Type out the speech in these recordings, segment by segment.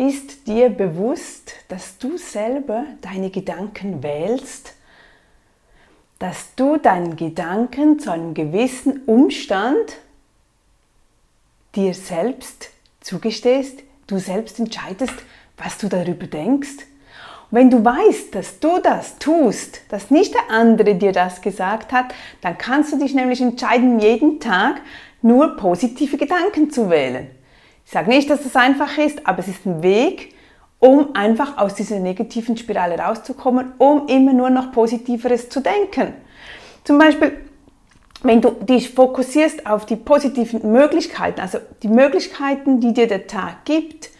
Ist dir bewusst, dass du selber deine Gedanken wählst? Dass du deinen Gedanken zu einem gewissen Umstand dir selbst zugestehst, du selbst entscheidest, was du darüber denkst? Und wenn du weißt, dass du das tust, dass nicht der andere dir das gesagt hat, dann kannst du dich nämlich entscheiden, jeden Tag nur positive Gedanken zu wählen. Ich sage nicht, dass das einfach ist, aber es ist ein Weg, um einfach aus dieser negativen Spirale rauszukommen, um immer nur noch Positiveres zu denken. Zum Beispiel, wenn du dich fokussierst auf die positiven Möglichkeiten, also die Möglichkeiten, die dir der Tag gibt,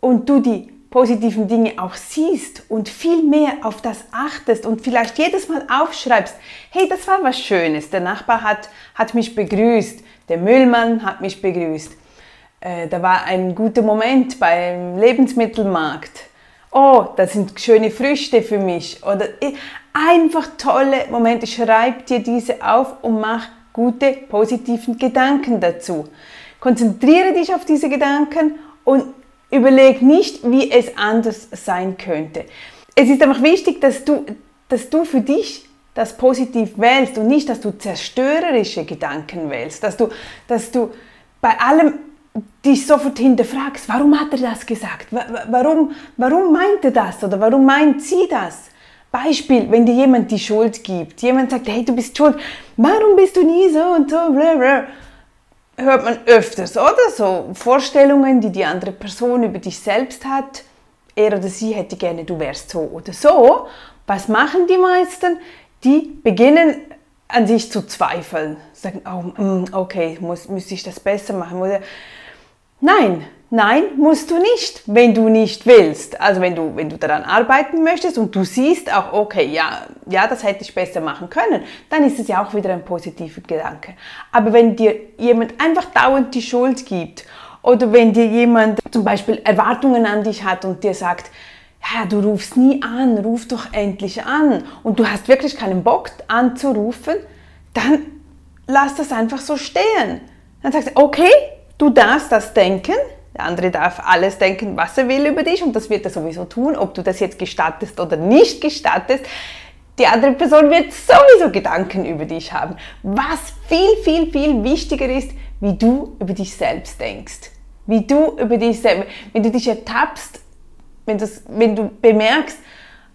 und du die positiven Dinge auch siehst und viel mehr auf das achtest und vielleicht jedes Mal aufschreibst, hey, das war was Schönes, der Nachbar hat, hat mich begrüßt, der Müllmann hat mich begrüßt, äh, da war ein guter Moment beim Lebensmittelmarkt. Oh, das sind schöne Früchte für mich. Oder einfach tolle Momente. Schreib dir diese auf und mach gute, positiven Gedanken dazu. Konzentriere dich auf diese Gedanken und überleg nicht, wie es anders sein könnte. Es ist einfach wichtig, dass du, dass du für dich das positiv wählst und nicht, dass du zerstörerische Gedanken wählst, dass du, dass du bei allem dich sofort hinterfragst, warum hat er das gesagt? Warum, warum meint er das oder warum meint sie das? Beispiel, wenn dir jemand die Schuld gibt, jemand sagt, hey, du bist schuld, warum bist du nie so und so, blablabla, hört man öfters, oder? So Vorstellungen, die die andere Person über dich selbst hat, er oder sie hätte gerne, du wärst so oder so. Was machen die meisten? Die beginnen an sich zu zweifeln, sagen, oh, mm, okay, muss, müsste ich das besser machen? Oder, Nein, nein, musst du nicht, wenn du nicht willst. Also wenn du, wenn du daran arbeiten möchtest und du siehst auch, okay, ja, ja, das hätte ich besser machen können, dann ist es ja auch wieder ein positiver Gedanke. Aber wenn dir jemand einfach dauernd die Schuld gibt oder wenn dir jemand zum Beispiel Erwartungen an dich hat und dir sagt, ja, du rufst nie an, ruf doch endlich an und du hast wirklich keinen Bock anzurufen, dann lass das einfach so stehen. Dann sagst du, okay, Du darfst das denken, der andere darf alles denken, was er will über dich und das wird er sowieso tun, ob du das jetzt gestattest oder nicht gestattest. Die andere Person wird sowieso Gedanken über dich haben. Was viel, viel, viel wichtiger ist, wie du über dich selbst denkst. Wie du über dich selbst, wenn du dich ertappst, wenn, wenn du bemerkst,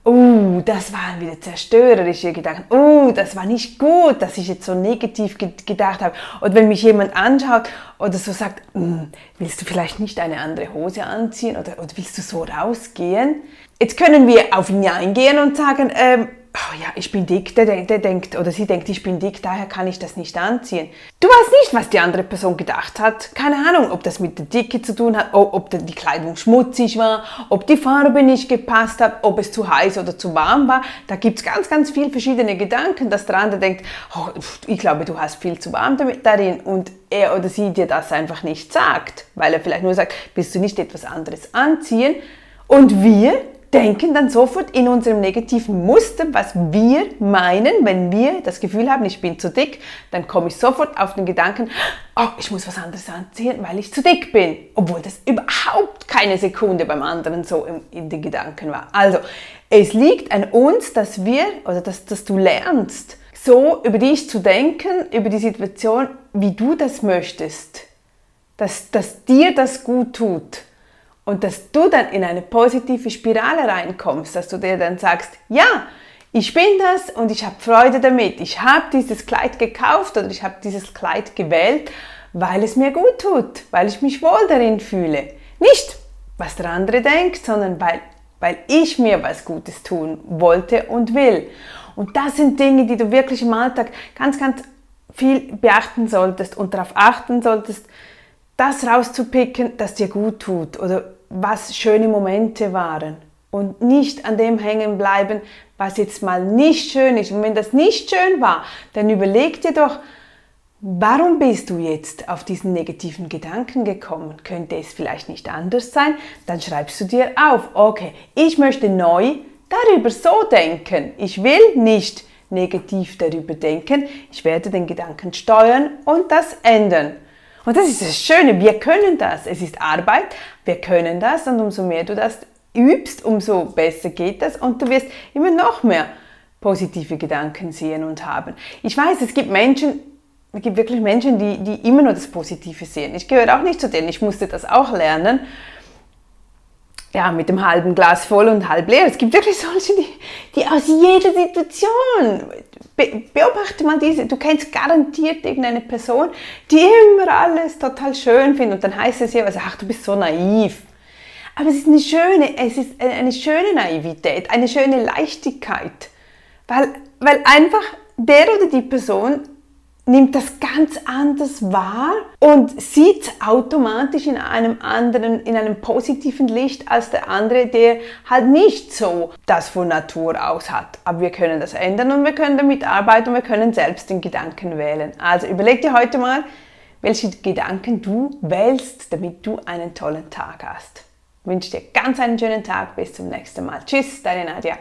oh, das waren wieder zerstörerische Gedanken, oh, das war nicht gut, dass ich jetzt so negativ ge gedacht habe. Und wenn mich jemand anschaut oder so sagt, hm, willst du vielleicht nicht eine andere Hose anziehen oder, oder willst du so rausgehen? Jetzt können wir auf ihn eingehen und sagen, ähm, oh ja, ich bin dick, der, der, denkt, oder sie denkt, ich bin dick, daher kann ich das nicht anziehen. Du weißt nicht, was die andere Person gedacht hat. Keine Ahnung, ob das mit der Dicke zu tun hat, ob die Kleidung schmutzig war, ob die Farbe nicht gepasst hat, ob es zu heiß oder zu warm war. Da gibt es ganz, ganz viele verschiedene Gedanken, dass der andere denkt, oh, ich glaube, du hast viel zu warm damit darin und er oder sie dir das einfach nicht sagt, weil er vielleicht nur sagt, willst du nicht etwas anderes anziehen? Und wir denken dann sofort in unserem negativen Muster, was wir meinen, wenn wir das Gefühl haben, ich bin zu dick, dann komme ich sofort auf den Gedanken, oh, ich muss was anderes anziehen, weil ich zu dick bin, obwohl das überhaupt keine Sekunde beim anderen so in den Gedanken war. Also, es liegt an uns, dass wir, oder dass, dass du lernst, so über dich zu denken, über die Situation, wie du das möchtest, dass, dass dir das gut tut und dass du dann in eine positive Spirale reinkommst, dass du dir dann sagst, ja, ich bin das und ich habe Freude damit. Ich habe dieses Kleid gekauft oder ich habe dieses Kleid gewählt, weil es mir gut tut, weil ich mich wohl darin fühle. Nicht, was der andere denkt, sondern weil, weil ich mir was Gutes tun wollte und will. Und das sind Dinge, die du wirklich im Alltag ganz, ganz viel beachten solltest und darauf achten solltest, das rauszupicken, das dir gut tut oder was schöne Momente waren und nicht an dem hängen bleiben, was jetzt mal nicht schön ist. Und wenn das nicht schön war, dann überleg dir doch, warum bist du jetzt auf diesen negativen Gedanken gekommen? Könnte es vielleicht nicht anders sein? Dann schreibst du dir auf, okay, ich möchte neu darüber so denken. Ich will nicht negativ darüber denken. Ich werde den Gedanken steuern und das ändern. Und das ist das Schöne, wir können das. Es ist Arbeit, Wir können das und umso mehr du das übst, umso besser geht das und du wirst immer noch mehr positive Gedanken sehen und haben. Ich weiß, es gibt Menschen, es gibt wirklich Menschen, die, die immer nur das Positive sehen. Ich gehöre auch nicht zu denen, ich musste das auch lernen. Ja, mit dem halben Glas voll und halb leer. Es gibt wirklich solche, die, die aus jeder Situation, be, beobachte mal diese, du kennst garantiert irgendeine Person, die immer alles total schön findet und dann heißt es ja, ach, du bist so naiv. Aber es ist eine schöne, es ist eine schöne Naivität, eine schöne Leichtigkeit. Weil, weil einfach der oder die Person nimmt das ganz anders wahr und sieht automatisch in einem anderen, in einem positiven Licht als der andere, der halt nicht so das von Natur aus hat. Aber wir können das ändern und wir können damit arbeiten und wir können selbst den Gedanken wählen. Also überleg dir heute mal, welche Gedanken du wählst, damit du einen tollen Tag hast. Ich wünsche dir ganz einen schönen Tag. Bis zum nächsten Mal. Tschüss, deine Nadja.